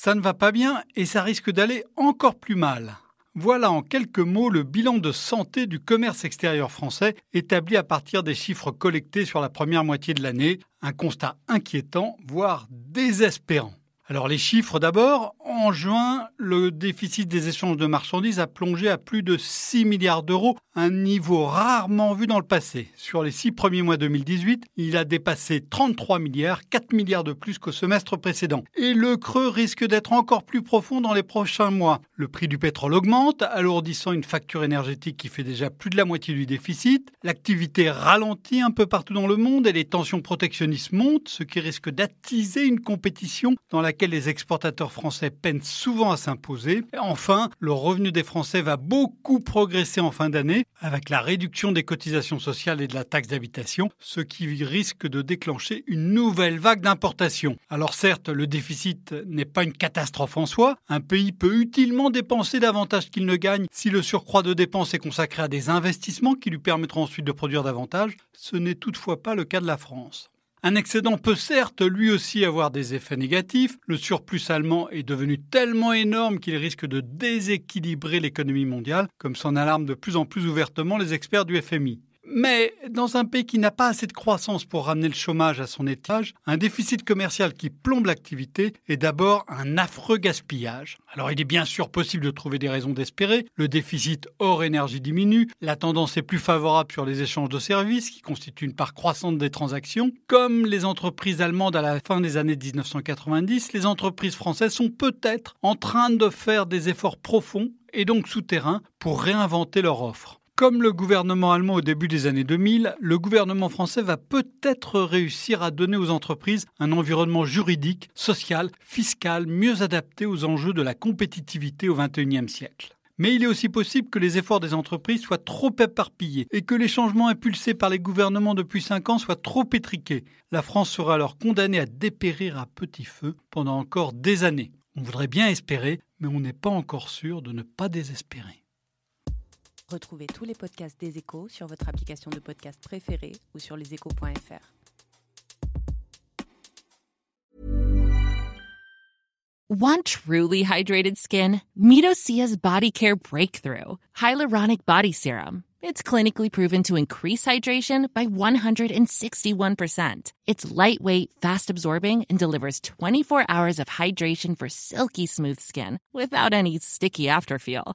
Ça ne va pas bien et ça risque d'aller encore plus mal. Voilà en quelques mots le bilan de santé du commerce extérieur français établi à partir des chiffres collectés sur la première moitié de l'année. Un constat inquiétant, voire désespérant. Alors les chiffres d'abord. En juin, le déficit des échanges de marchandises a plongé à plus de 6 milliards d'euros, un niveau rarement vu dans le passé. Sur les six premiers mois 2018, il a dépassé 33 milliards, 4 milliards de plus qu'au semestre précédent. Et le creux risque d'être encore plus profond dans les prochains mois. Le prix du pétrole augmente, alourdissant une facture énergétique qui fait déjà plus de la moitié du déficit. L'activité ralentit un peu partout dans le monde et les tensions protectionnistes montent, ce qui risque d'attiser une compétition dans les exportateurs français peinent souvent à s'imposer. Enfin, le revenu des Français va beaucoup progresser en fin d'année avec la réduction des cotisations sociales et de la taxe d'habitation, ce qui risque de déclencher une nouvelle vague d'importation. Alors certes, le déficit n'est pas une catastrophe en soi. Un pays peut utilement dépenser davantage qu'il ne gagne si le surcroît de dépenses est consacré à des investissements qui lui permettront ensuite de produire davantage. Ce n'est toutefois pas le cas de la France. Un excédent peut certes lui aussi avoir des effets négatifs. Le surplus allemand est devenu tellement énorme qu'il risque de déséquilibrer l'économie mondiale, comme s'en alarment de plus en plus ouvertement les experts du FMI. Mais dans un pays qui n'a pas assez de croissance pour ramener le chômage à son étage, un déficit commercial qui plombe l'activité est d'abord un affreux gaspillage. Alors il est bien sûr possible de trouver des raisons d'espérer. Le déficit hors énergie diminue, la tendance est plus favorable sur les échanges de services qui constituent une part croissante des transactions. Comme les entreprises allemandes à la fin des années 1990, les entreprises françaises sont peut-être en train de faire des efforts profonds et donc souterrains pour réinventer leur offre. Comme le gouvernement allemand au début des années 2000, le gouvernement français va peut-être réussir à donner aux entreprises un environnement juridique, social, fiscal mieux adapté aux enjeux de la compétitivité au XXIe siècle. Mais il est aussi possible que les efforts des entreprises soient trop éparpillés et que les changements impulsés par les gouvernements depuis cinq ans soient trop étriqués. La France sera alors condamnée à dépérir à petit feu pendant encore des années. On voudrait bien espérer, mais on n'est pas encore sûr de ne pas désespérer. Retrouvez tous les podcasts des échos sur votre application de podcast préférée ou sur leséchos.fr. Want truly hydrated skin? Medocia's Body Care Breakthrough Hyaluronic Body Serum. It's clinically proven to increase hydration by 161%. It's lightweight, fast absorbing, and delivers 24 hours of hydration for silky smooth skin without any sticky afterfeel.